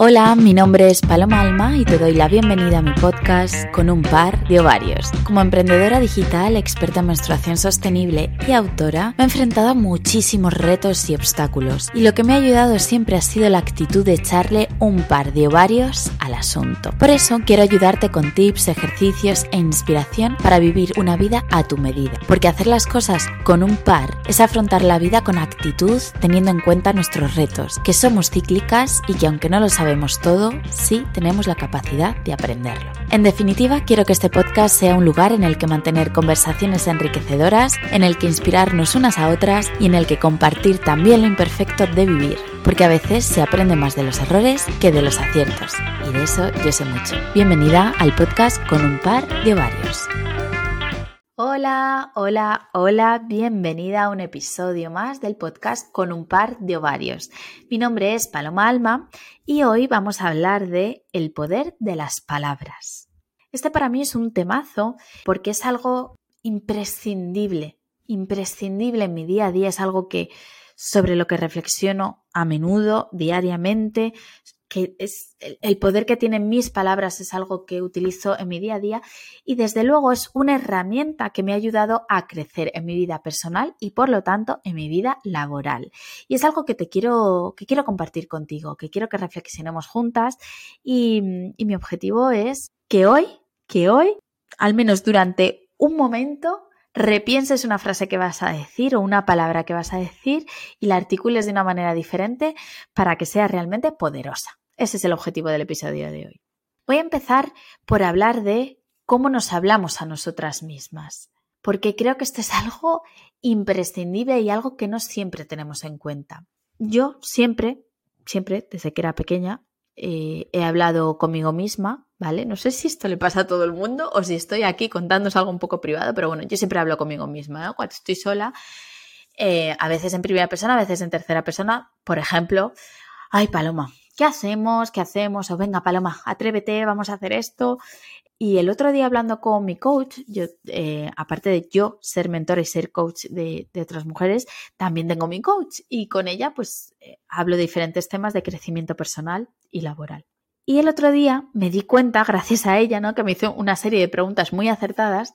Hola, mi nombre es Paloma Alma y te doy la bienvenida a mi podcast con un par de ovarios. Como emprendedora digital, experta en menstruación sostenible y autora, me he enfrentado a muchísimos retos y obstáculos y lo que me ha ayudado siempre ha sido la actitud de echarle un par de ovarios al asunto. Por eso quiero ayudarte con tips, ejercicios e inspiración para vivir una vida a tu medida, porque hacer las cosas con un par es afrontar la vida con actitud teniendo en cuenta nuestros retos, que somos cíclicas y que aunque no lo sabemos sabemos todo si tenemos la capacidad de aprenderlo. En definitiva, quiero que este podcast sea un lugar en el que mantener conversaciones enriquecedoras, en el que inspirarnos unas a otras y en el que compartir también lo imperfecto de vivir, porque a veces se aprende más de los errores que de los aciertos, y de eso yo sé mucho. Bienvenida al podcast con un par de ovarios. Hola, hola, hola, bienvenida a un episodio más del podcast con un par de ovarios. Mi nombre es Paloma Alma y hoy vamos a hablar de el poder de las palabras. Este para mí es un temazo porque es algo imprescindible, imprescindible en mi día a día, es algo que sobre lo que reflexiono a menudo, diariamente, que es el poder que tienen mis palabras es algo que utilizo en mi día a día y desde luego es una herramienta que me ha ayudado a crecer en mi vida personal y por lo tanto en mi vida laboral. Y es algo que te quiero, que quiero compartir contigo, que quiero que reflexionemos juntas y, y mi objetivo es que hoy, que hoy, al menos durante un momento, repienses una frase que vas a decir o una palabra que vas a decir y la articules de una manera diferente para que sea realmente poderosa. Ese es el objetivo del episodio de hoy. Voy a empezar por hablar de cómo nos hablamos a nosotras mismas, porque creo que esto es algo imprescindible y algo que no siempre tenemos en cuenta. Yo siempre, siempre, desde que era pequeña, eh, he hablado conmigo misma, ¿vale? No sé si esto le pasa a todo el mundo o si estoy aquí contándoos algo un poco privado, pero bueno, yo siempre hablo conmigo misma, ¿no? Cuando estoy sola, eh, a veces en primera persona, a veces en tercera persona, por ejemplo, ay, Paloma, ¿qué hacemos? ¿Qué hacemos? O venga, Paloma, atrévete, vamos a hacer esto. Y el otro día hablando con mi coach, yo, eh, aparte de yo ser mentora y ser coach de, otras mujeres, también tengo mi coach y con ella pues eh, hablo de diferentes temas de crecimiento personal y laboral. Y el otro día me di cuenta, gracias a ella, ¿no? que me hizo una serie de preguntas muy acertadas,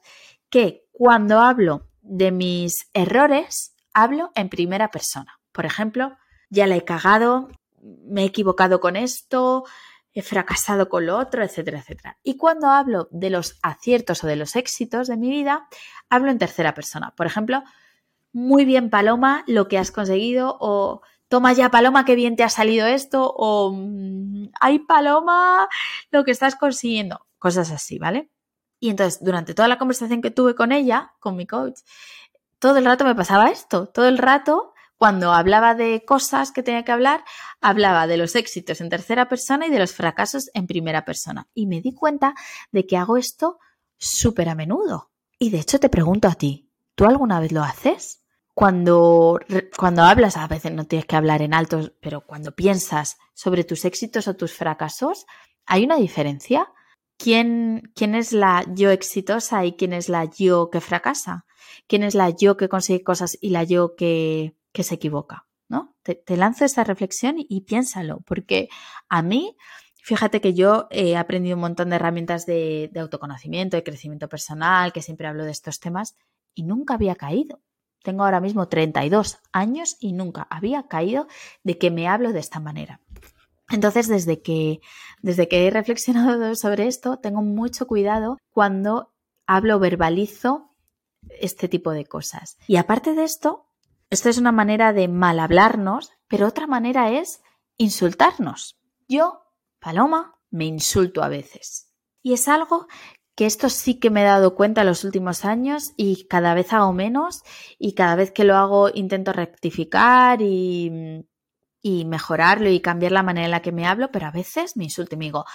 que cuando hablo de mis errores, hablo en primera persona. Por ejemplo, ya la he cagado, me he equivocado con esto, he fracasado con lo otro, etcétera, etcétera. Y cuando hablo de los aciertos o de los éxitos de mi vida, hablo en tercera persona. Por ejemplo, muy bien Paloma, lo que has conseguido o toma ya Paloma, qué bien te ha salido esto o mm, ay Paloma, lo que estás consiguiendo. Cosas así, ¿vale? Y entonces, durante toda la conversación que tuve con ella, con mi coach, todo el rato me pasaba esto, todo el rato cuando hablaba de cosas que tenía que hablar, hablaba de los éxitos en tercera persona y de los fracasos en primera persona. Y me di cuenta de que hago esto súper a menudo. Y de hecho te pregunto a ti, ¿tú alguna vez lo haces? Cuando, cuando hablas, a veces no tienes que hablar en alto, pero cuando piensas sobre tus éxitos o tus fracasos, ¿hay una diferencia? ¿Quién, ¿Quién es la yo exitosa y quién es la yo que fracasa? ¿Quién es la yo que consigue cosas y la yo que, que se equivoca, ¿no? Te, lanzo esta reflexión y, piénsalo, porque a mí, fíjate que yo he aprendido un montón de herramientas de, de autoconocimiento, de crecimiento personal, que siempre hablo de estos temas, y nunca había caído. Tengo ahora mismo 32 años y nunca había caído de que me hablo de esta manera. Entonces, desde que, desde que he reflexionado sobre esto, tengo mucho cuidado cuando hablo, verbalizo este tipo de cosas. Y aparte de esto, esto es una manera de mal hablarnos, pero otra manera es insultarnos. Yo, Paloma, me insulto a veces. Y es algo que esto sí que me he dado cuenta en los últimos años y cada vez hago menos y cada vez que lo hago intento rectificar y, y mejorarlo y cambiar la manera en la que me hablo, pero a veces me insulto y me digo,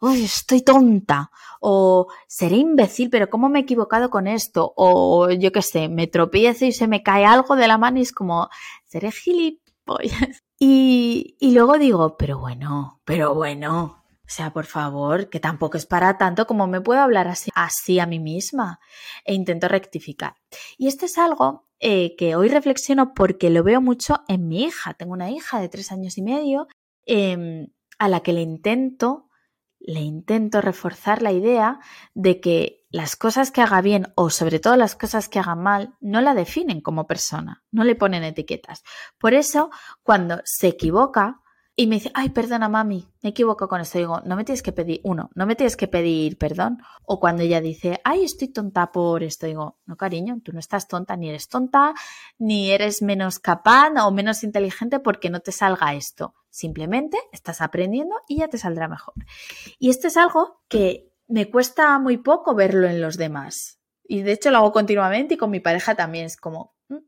uy, estoy tonta, o seré imbécil, pero ¿cómo me he equivocado con esto? O yo qué sé, me tropiezo y se me cae algo de la mano y es como, seré gilipollas. Y, y luego digo, pero bueno, pero bueno, o sea, por favor, que tampoco es para tanto como me puedo hablar así, así a mí misma. E intento rectificar. Y esto es algo eh, que hoy reflexiono porque lo veo mucho en mi hija. Tengo una hija de tres años y medio. Em, a la que le intento, le intento reforzar la idea de que las cosas que haga bien o sobre todo las cosas que haga mal no la definen como persona, no le ponen etiquetas. Por eso, cuando se equivoca, y me dice, ay, perdona, mami, me equivoco con esto. Digo, no me tienes que pedir, uno, no me tienes que pedir perdón. O cuando ella dice, ay, estoy tonta por esto. Digo, no, cariño, tú no estás tonta, ni eres tonta, ni eres menos capaz o menos inteligente porque no te salga esto. Simplemente estás aprendiendo y ya te saldrá mejor. Y esto es algo que me cuesta muy poco verlo en los demás. Y de hecho lo hago continuamente y con mi pareja también. Es como, Ah,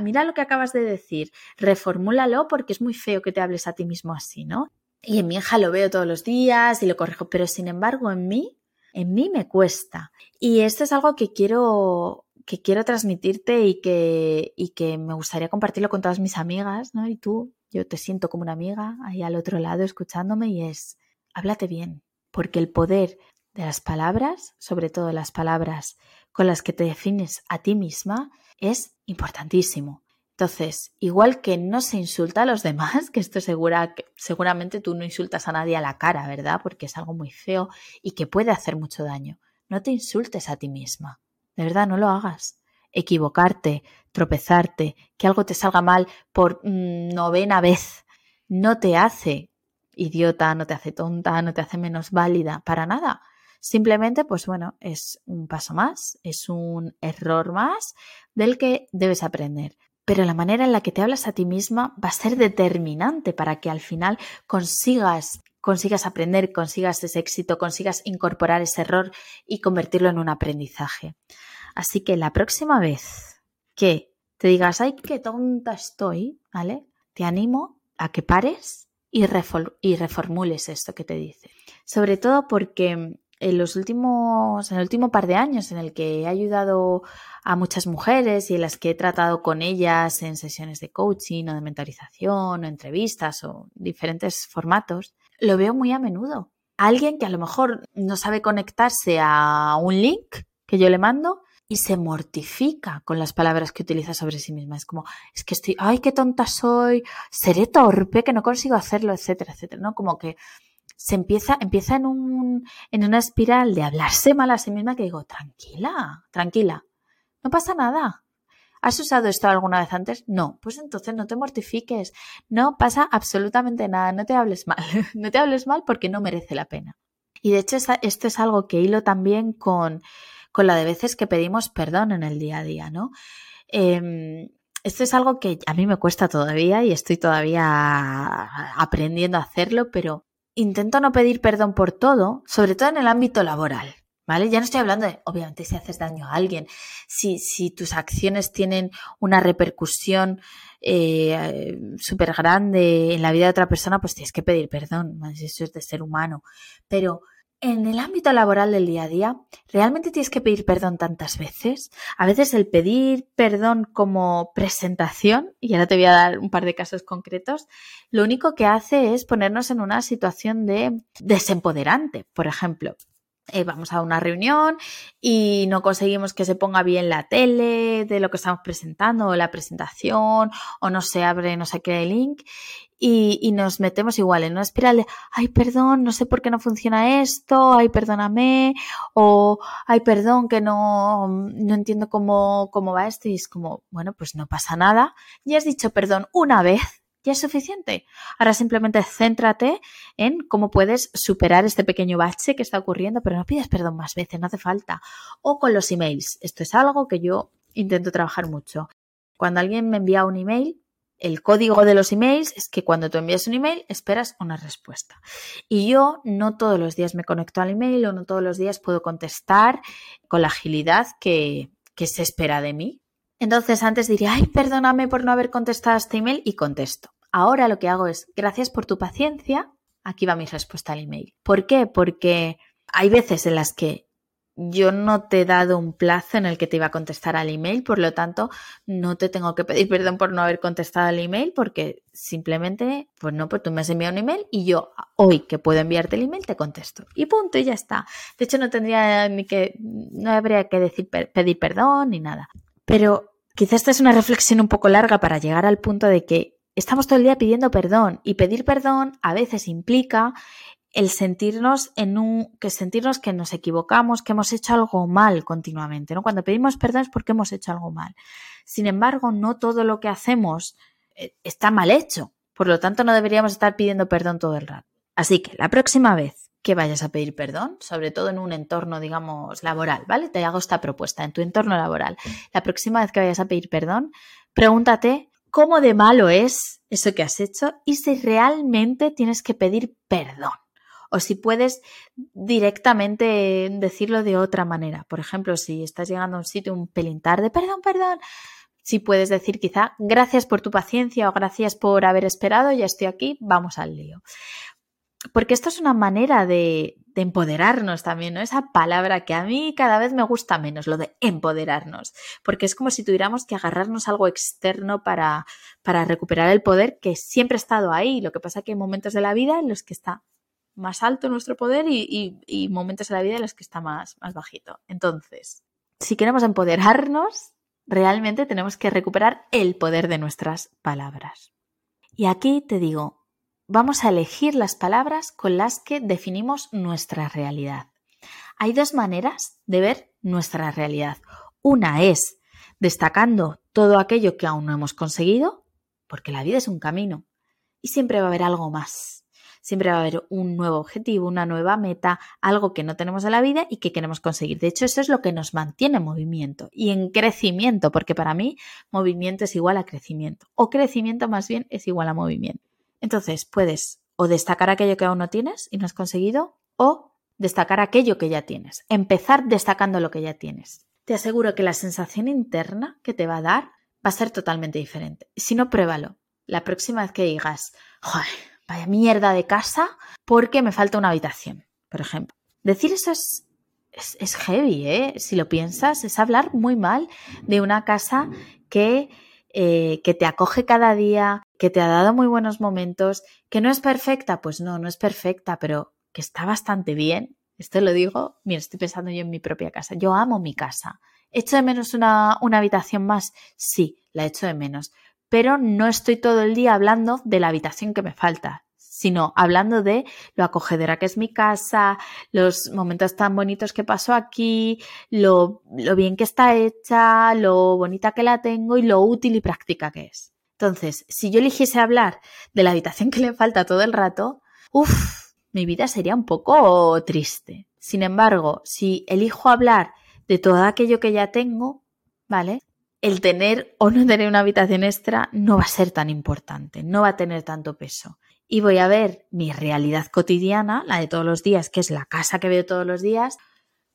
mira lo que acabas de decir, reformúlalo porque es muy feo que te hables a ti mismo así, ¿no? Y en mi hija lo veo todos los días y lo corrijo, pero sin embargo en mí, en mí me cuesta. Y esto es algo que quiero que quiero transmitirte y que, y que me gustaría compartirlo con todas mis amigas, ¿no? Y tú, yo te siento como una amiga ahí al otro lado escuchándome y es, háblate bien, porque el poder de las palabras, sobre todo las palabras con las que te defines a ti misma, es importantísimo. Entonces, igual que no se insulta a los demás, que esto segura, seguramente tú no insultas a nadie a la cara, ¿verdad? Porque es algo muy feo y que puede hacer mucho daño. No te insultes a ti misma. De verdad, no lo hagas. Equivocarte, tropezarte, que algo te salga mal por mm, novena vez, no te hace idiota, no te hace tonta, no te hace menos válida, para nada. Simplemente, pues bueno, es un paso más, es un error más del que debes aprender. Pero la manera en la que te hablas a ti misma va a ser determinante para que al final consigas consigas aprender, consigas ese éxito, consigas incorporar ese error y convertirlo en un aprendizaje. Así que la próxima vez que te digas, ay, qué tonta estoy, ¿vale? Te animo a que pares y, y reformules esto que te dice. Sobre todo porque en los últimos, en el último par de años en el que he ayudado a muchas mujeres y en las que he tratado con ellas en sesiones de coaching o de mentorización o entrevistas o diferentes formatos, lo veo muy a menudo. Alguien que a lo mejor no sabe conectarse a un link que yo le mando y se mortifica con las palabras que utiliza sobre sí misma. Es como, es que estoy, ay, qué tonta soy, seré torpe, que no consigo hacerlo, etcétera, etcétera, ¿no? Como que se empieza, empieza en, un, en una espiral de hablarse mal a sí misma que digo, tranquila, tranquila, no pasa nada. ¿Has usado esto alguna vez antes? No, pues entonces no te mortifiques, no pasa absolutamente nada, no te hables mal, no te hables mal porque no merece la pena. Y de hecho esto es algo que hilo también con, con la de veces que pedimos perdón en el día a día, ¿no? Em, esto es algo que a mí me cuesta todavía y estoy todavía aprendiendo a hacerlo, pero intento no pedir perdón por todo, sobre todo en el ámbito laboral. ¿Vale? Ya no estoy hablando de, obviamente, si haces daño a alguien, si, si tus acciones tienen una repercusión eh, súper grande en la vida de otra persona, pues tienes que pedir perdón, eso es de ser humano. Pero en el ámbito laboral del día a día, ¿realmente tienes que pedir perdón tantas veces? A veces el pedir perdón como presentación, y ahora te voy a dar un par de casos concretos, lo único que hace es ponernos en una situación de desempoderante. Por ejemplo, eh, vamos a una reunión y no conseguimos que se ponga bien la tele de lo que estamos presentando o la presentación o no se abre no sé qué link y, y, nos metemos igual en una espiral de, ay, perdón, no sé por qué no funciona esto, ay, perdóname, o ay, perdón, que no, no entiendo cómo, cómo va esto. Y es como, bueno, pues no pasa nada. Ya has dicho perdón una vez, ya es suficiente. Ahora simplemente céntrate en cómo puedes superar este pequeño bache que está ocurriendo, pero no pidas perdón más veces, no hace falta. O con los emails. Esto es algo que yo intento trabajar mucho. Cuando alguien me envía un email, el código de los emails es que cuando tú envías un email esperas una respuesta. Y yo no todos los días me conecto al email o no todos los días puedo contestar con la agilidad que, que se espera de mí. Entonces antes diría, ay, perdóname por no haber contestado a este email y contesto. Ahora lo que hago es, gracias por tu paciencia, aquí va mi respuesta al email. ¿Por qué? Porque hay veces en las que yo no te he dado un plazo en el que te iba a contestar al email, por lo tanto, no te tengo que pedir perdón por no haber contestado al email, porque simplemente, pues no, pues tú me has enviado un email y yo hoy que puedo enviarte el email te contesto. Y punto, y ya está. De hecho, no tendría ni que, no habría que decir pedir perdón ni nada. Pero quizás esta es una reflexión un poco larga para llegar al punto de que estamos todo el día pidiendo perdón y pedir perdón a veces implica el sentirnos en un que sentirnos que nos equivocamos, que hemos hecho algo mal continuamente, ¿no? Cuando pedimos perdón es porque hemos hecho algo mal. Sin embargo, no todo lo que hacemos eh, está mal hecho. Por lo tanto, no deberíamos estar pidiendo perdón todo el rato. Así que la próxima vez que vayas a pedir perdón, sobre todo en un entorno, digamos, laboral, ¿vale? Te hago esta propuesta, en tu entorno laboral. La próxima vez que vayas a pedir perdón, pregúntate cómo de malo es eso que has hecho y si realmente tienes que pedir perdón. O si puedes directamente decirlo de otra manera. Por ejemplo, si estás llegando a un sitio un pelín tarde, perdón, perdón, si puedes decir quizá gracias por tu paciencia o gracias por haber esperado, ya estoy aquí, vamos al lío porque esto es una manera de, empoderarnos también, ¿no? Esa palabra que a mí cada vez me gusta menos, lo de empoderarnos, porque es como si tuviéramos que agarrarnos algo externo para, para recuperar el poder que siempre ha estado ahí. Lo que pasa es que hay momentos de la vida en los que está más alto nuestro poder y, y momentos de la vida en los que está más, más bajito. Entonces, si queremos empoderarnos, realmente tenemos que recuperar el poder de nuestras palabras. Y aquí te digo, vamos a elegir las palabras con las que definimos nuestra realidad. Hay dos maneras de ver nuestra realidad. Una es destacando todo aquello que aún no hemos conseguido, porque la vida es un camino y siempre va a haber algo más. Siempre va a haber un nuevo objetivo, una nueva meta, algo que no tenemos en la vida y que queremos conseguir. De hecho, eso es lo que nos mantiene en movimiento y en crecimiento, porque para mí movimiento es igual a crecimiento, o crecimiento más bien es igual a movimiento. Entonces puedes o destacar aquello que aún no tienes y no has conseguido o destacar aquello que ya tienes. Empezar destacando lo que ya tienes. Te aseguro que la sensación interna que te va a dar va a ser totalmente diferente. Si no, pruébalo. La próxima vez que digas, Joder, vaya mierda de casa porque me falta una habitación, por ejemplo. Decir eso es, es, heavy, ¿eh? Si lo piensas, es hablar muy mal de una casa que eh, que te acoge cada día, que te ha dado muy buenos momentos, que no es perfecta, pues no, no es perfecta, pero que está bastante bien. Esto lo digo, mira, estoy pensando yo en mi propia casa. Yo amo mi casa. ¿Echo de menos una, una habitación más? Sí, la echo de menos. Pero no estoy todo el día hablando de la habitación que me falta sino hablando de lo acogedora que es mi casa, los momentos tan bonitos que paso aquí, lo, lo bien que está hecha, lo bonita que la tengo y lo útil y práctica que es. Entonces, si yo eligiese hablar de la habitación que le falta todo el rato, uff, mi vida sería un poco triste. Sin embargo, si elijo hablar de todo aquello que ya tengo, ¿vale? El tener o no tener una habitación extra no va a ser tan importante, no va a tener tanto peso y voy a ver mi realidad cotidiana, la de todos los días, que es la casa que veo todos los días,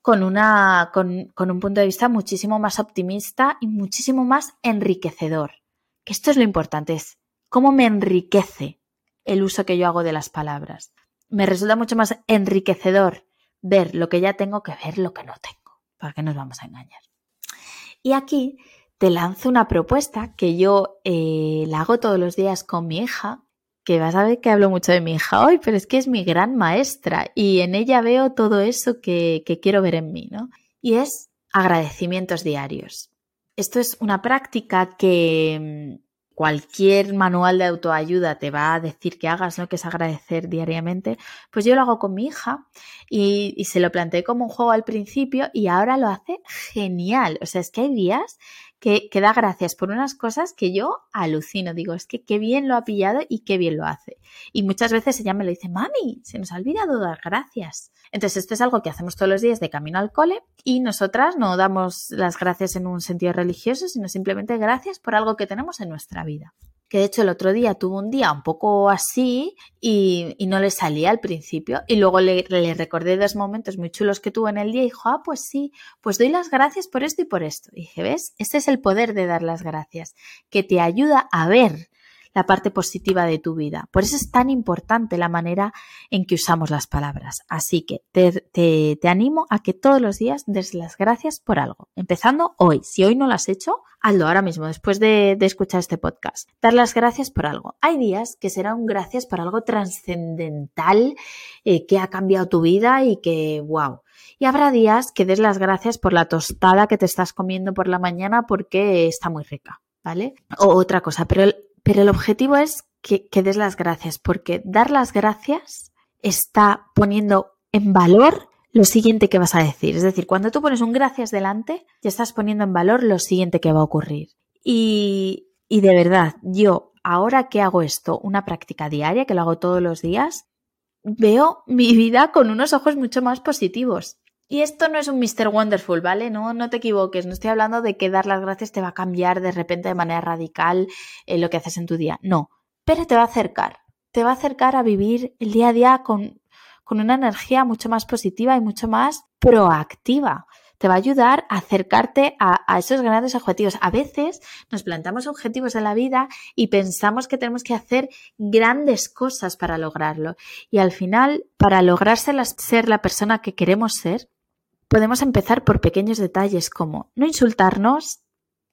con, una, con, con un punto de vista muchísimo más optimista y muchísimo más enriquecedor. Que esto es lo importante, es cómo me enriquece el uso que yo hago de las palabras. Me resulta mucho más enriquecedor ver lo que ya tengo que ver lo que no tengo. ¿Para qué nos vamos a engañar? Y aquí te lanzo una propuesta que yo eh, la hago todos los días con mi hija que vas a ver que hablo mucho de mi hija hoy, pero es que es mi gran maestra y en ella veo todo eso que, quiero ver en mí, ¿no? Y es agradecimientos diarios. Esto es una práctica que mm, cualquier manual de autoayuda te va a decir que hagas, ¿no? Que es agradecer diariamente. Pues yo lo hago con mi hija y, y, se lo planteé como un juego al principio y ahora lo hace genial. O sea, es que hay días que, da gracias por unas cosas que yo alucino. Digo, es que qué bien lo ha pillado y qué bien lo hace. Y muchas veces ella me lo dice, mami, se nos ha olvidado dar gracias. Entonces, esto es algo que hacemos todos los días de camino al cole y nosotras no damos las gracias en un sentido religioso, sino simplemente gracias por algo que tenemos en nuestra vida que de hecho el otro día tuvo un día un poco así y, no le salía al principio. Y luego le, le, recordé dos momentos muy chulos que tuvo en el día y dijo, ah, pues sí, pues doy las gracias por esto y por esto. Y dije, ¿ves? Este es el poder de dar las gracias, que te ayuda a ver la parte positiva de tu vida. Por eso es tan importante la manera en que usamos las palabras. Así que te, te, animo a que todos los días des las gracias por algo. Empezando hoy. Si hoy no lo has hecho, hazlo ahora mismo, después de, escuchar este podcast. Dar las gracias por algo. Hay días que serán gracias por algo trascendental eh, que ha cambiado tu vida y que, wow. Y habrá días que des las gracias por la tostada que te estás comiendo por la mañana porque está muy rica, ¿vale? O otra cosa, pero pero el objetivo es que, des las gracias, porque dar las gracias está poniendo en valor lo siguiente que vas a decir. Es decir, cuando tú pones un gracias delante, ya estás poniendo en valor lo siguiente que va a ocurrir. Y, y de verdad, yo ahora que hago esto, una práctica diaria, que lo hago todos los días, veo mi vida con unos ojos mucho más positivos. Y esto no es un Mr. Wonderful, ¿vale? No, no te equivoques, no estoy hablando de que dar las gracias te va a cambiar de repente de manera radical eh, lo que haces en tu día. No, pero te va a acercar, te va a acercar a vivir el día a día con, con una energía mucho más positiva y mucho más proactiva te va a ayudar a acercarte a, esos grandes objetivos. A veces nos plantamos objetivos en la vida y pensamos que tenemos que hacer grandes cosas para lograrlo. Y al final, para lograr ser la persona que queremos ser, podemos empezar por pequeños detalles como no insultarnos,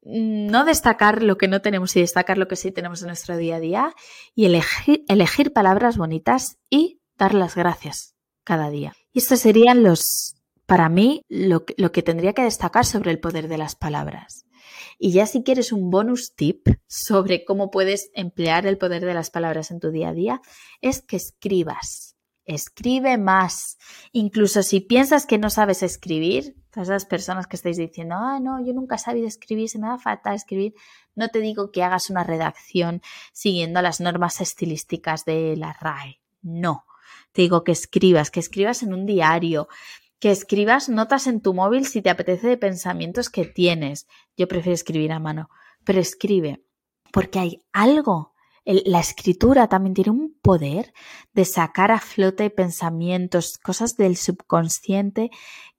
no destacar lo que no tenemos y destacar lo que sí tenemos en nuestro día a día y elegir, palabras bonitas y dar las gracias cada día. Y estos serían los para mí lo, que tendría que destacar sobre el poder de las palabras. Y ya si quieres un bonus tip sobre cómo puedes emplear el poder de las palabras en tu día a día, es que escribas. Escribe más. Incluso si piensas que no sabes escribir, todas esas personas que estáis diciendo, ah, no, yo nunca he sabido escribir, se me da fatal escribir, no te digo que hagas una redacción siguiendo las normas estilísticas de la RAE. No. Te digo que escribas, que escribas en un diario, que escribas notas en tu móvil si te apetece de pensamientos que tienes. Yo prefiero escribir a mano, pero escribe, porque hay algo. La escritura también tiene un poder de sacar a flote pensamientos, cosas del subconsciente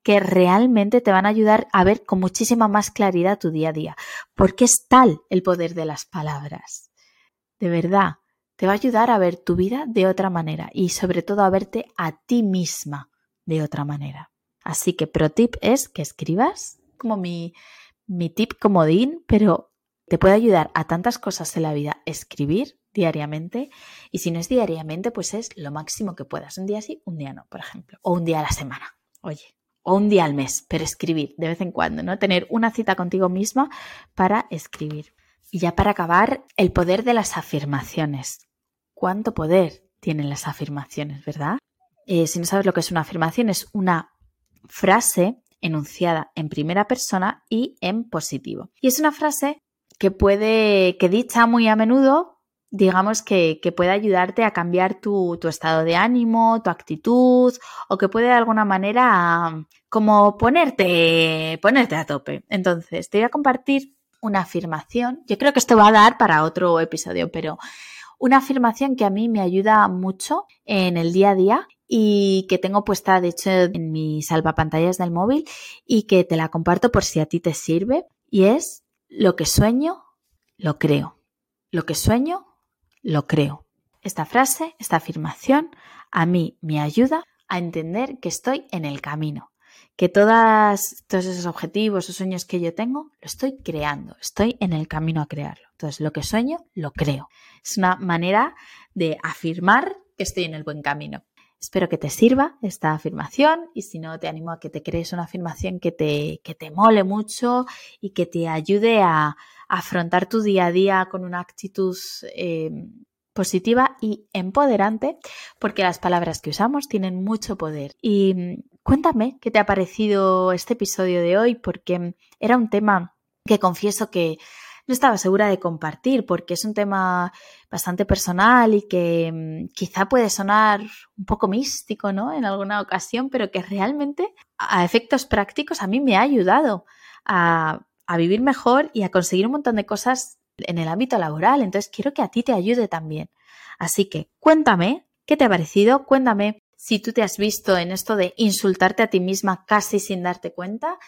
que realmente te van a ayudar a ver con muchísima más claridad tu día a día, porque es tal el poder de las palabras. De verdad, te va a ayudar a ver tu vida de otra manera y sobre todo a verte a ti misma de otra manera. Así que pro tip es que escribas, como mi, mi tip comodín, pero te puede ayudar a tantas cosas en la vida escribir diariamente y si no es diariamente, pues es lo máximo que puedas. Un día sí, un día no, por ejemplo, o un día a la semana, oye, o un día al mes, pero escribir de vez en cuando, ¿no? Tener una cita contigo misma para escribir. Y ya para acabar, el poder de las afirmaciones. ¿Cuánto poder tienen las afirmaciones, verdad? Eh, si no sabes lo que es una afirmación, es una frase enunciada en primera persona y en positivo. Y es una frase que puede, que dicha muy a menudo, digamos que, puede ayudarte a cambiar tu, estado de ánimo, tu actitud, o que puede de alguna manera como ponerte, ponerte a tope. Entonces, te voy a compartir una afirmación. Yo creo que esto va a dar para otro episodio, pero una afirmación que a mí me ayuda mucho en el día a día y que tengo puesta, de hecho, en mi salvapantallas del móvil y que te la comparto por si a ti te sirve. Y es, lo que sueño, lo creo. Lo que sueño, lo creo. Esta frase, esta afirmación, a mí me ayuda a entender que estoy en el camino, que todos esos objetivos o sueños que yo tengo, lo estoy creando, estoy en el camino a crearlo. Entonces, lo que sueño, lo creo. Es una manera de afirmar que estoy en el buen camino. Espero que te sirva esta afirmación y si no, te animo a que te crees una afirmación que te, que te mole mucho y que te ayude a, afrontar tu día a día con una actitud em, positiva y empoderante, porque las palabras que usamos tienen mucho poder. Y mm, cuéntame qué te ha parecido este episodio de hoy, porque era un tema que confieso que no estaba segura de compartir porque es un tema bastante personal y que mm, quizá puede sonar un poco místico, ¿no? En alguna ocasión, pero que realmente a efectos prácticos a mí me ha ayudado a, a vivir mejor y a conseguir un montón de cosas en el ámbito laboral. Entonces quiero que a ti te ayude también. Así que cuéntame qué te ha parecido, cuéntame si tú te has visto en esto de insultarte a ti misma casi sin darte cuenta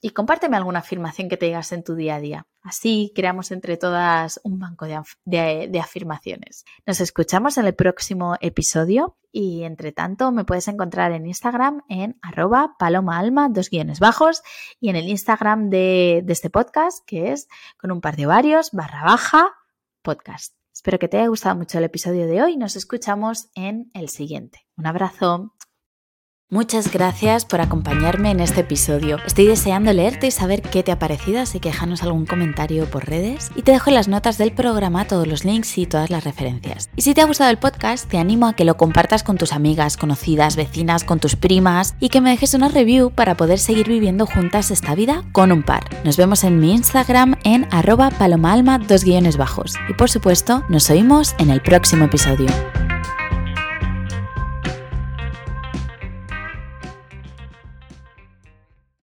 y compárteme alguna afirmación que te digas en tu día a día. Así creamos entre todas un banco de, afirmaciones. Nos escuchamos en el próximo episodio y entre tanto me puedes encontrar en Instagram en arroba palomaalma, dos guiones bajos, y en el Instagram de, de este podcast que es con un par de varios barra baja podcast. Espero que te haya gustado mucho el episodio de hoy. Nos escuchamos en el siguiente. Un abrazo. Muchas gracias por acompañarme en este episodio. Estoy deseando leerte y saber qué te ha parecido, así que déjanos algún comentario por redes y te dejo en las notas del programa todos los links y todas las referencias. Y si te ha gustado el podcast, te animo a que lo compartas con tus amigas, conocidas, vecinas, con tus primas y que me dejes una review para poder seguir viviendo juntas esta vida con un par. Nos vemos en mi Instagram en arroba palomaalma dos guiones bajos. Y por supuesto, nos oímos en el próximo episodio.